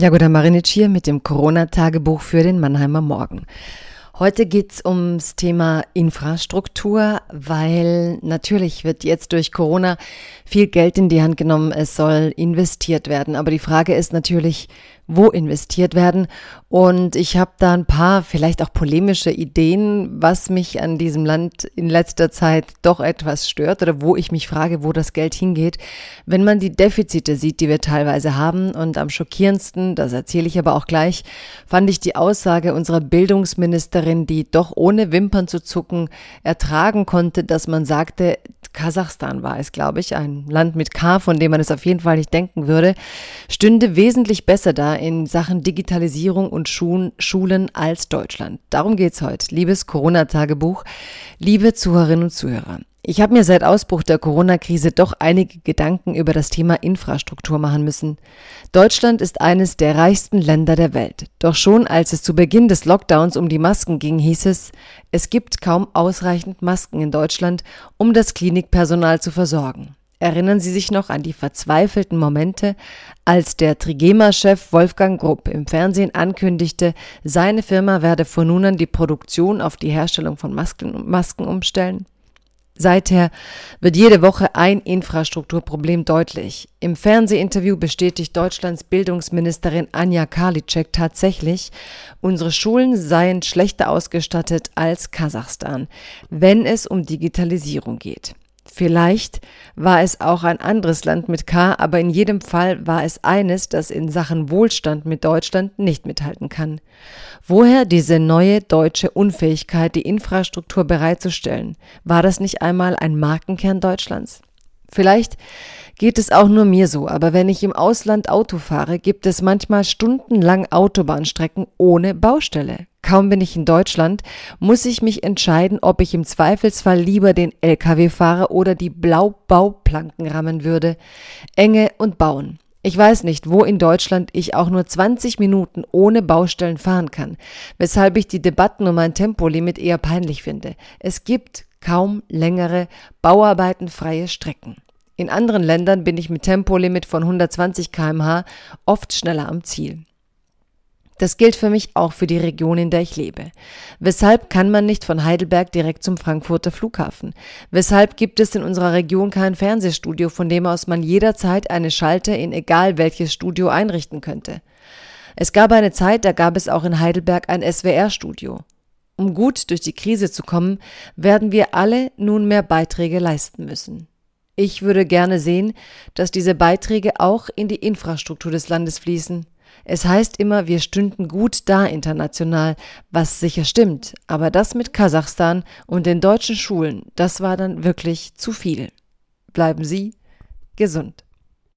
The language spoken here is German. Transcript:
Jagoda Marinic hier mit dem Corona-Tagebuch für den Mannheimer Morgen. Heute geht's ums Thema Infrastruktur, weil natürlich wird jetzt durch Corona viel Geld in die Hand genommen. Es soll investiert werden. Aber die Frage ist natürlich, wo investiert werden. Und ich habe da ein paar vielleicht auch polemische Ideen, was mich an diesem Land in letzter Zeit doch etwas stört oder wo ich mich frage, wo das Geld hingeht. Wenn man die Defizite sieht, die wir teilweise haben und am schockierendsten, das erzähle ich aber auch gleich, fand ich die Aussage unserer Bildungsministerin, die doch ohne Wimpern zu zucken ertragen konnte, dass man sagte, Kasachstan war es, glaube ich, ein Land mit K, von dem man es auf jeden Fall nicht denken würde, stünde wesentlich besser da in Sachen Digitalisierung und Schulen als Deutschland. Darum geht's heute. Liebes Corona-Tagebuch, liebe Zuhörerinnen und Zuhörer. Ich habe mir seit Ausbruch der Corona-Krise doch einige Gedanken über das Thema Infrastruktur machen müssen. Deutschland ist eines der reichsten Länder der Welt. Doch schon als es zu Beginn des Lockdowns um die Masken ging, hieß es, es gibt kaum ausreichend Masken in Deutschland, um das Klinikpersonal zu versorgen. Erinnern Sie sich noch an die verzweifelten Momente, als der Trigema-Chef Wolfgang Grupp im Fernsehen ankündigte, seine Firma werde von nun an die Produktion auf die Herstellung von Masken, Masken umstellen? Seither wird jede Woche ein Infrastrukturproblem deutlich. Im Fernsehinterview bestätigt Deutschlands Bildungsministerin Anja Karliczek tatsächlich, unsere Schulen seien schlechter ausgestattet als Kasachstan, wenn es um Digitalisierung geht. Vielleicht war es auch ein anderes Land mit K, aber in jedem Fall war es eines, das in Sachen Wohlstand mit Deutschland nicht mithalten kann. Woher diese neue deutsche Unfähigkeit, die Infrastruktur bereitzustellen? War das nicht einmal ein Markenkern Deutschlands? Vielleicht geht es auch nur mir so, aber wenn ich im Ausland Auto fahre, gibt es manchmal stundenlang Autobahnstrecken ohne Baustelle. Kaum bin ich in Deutschland, muss ich mich entscheiden, ob ich im Zweifelsfall lieber den LKW fahre oder die Blaubauplanken rammen würde. Enge und Bauen. Ich weiß nicht, wo in Deutschland ich auch nur 20 Minuten ohne Baustellen fahren kann, weshalb ich die Debatten um ein Tempolimit eher peinlich finde. Es gibt kaum längere bauarbeitenfreie Strecken. In anderen Ländern bin ich mit Tempolimit von 120 km/h oft schneller am Ziel. Das gilt für mich auch für die Region, in der ich lebe. Weshalb kann man nicht von Heidelberg direkt zum Frankfurter Flughafen? Weshalb gibt es in unserer Region kein Fernsehstudio, von dem aus man jederzeit eine Schalte in egal welches Studio einrichten könnte? Es gab eine Zeit, da gab es auch in Heidelberg ein SWR-Studio. Um gut durch die Krise zu kommen, werden wir alle nunmehr Beiträge leisten müssen. Ich würde gerne sehen, dass diese Beiträge auch in die Infrastruktur des Landes fließen. Es heißt immer, wir stünden gut da international, was sicher stimmt, aber das mit Kasachstan und den deutschen Schulen, das war dann wirklich zu viel. Bleiben Sie gesund.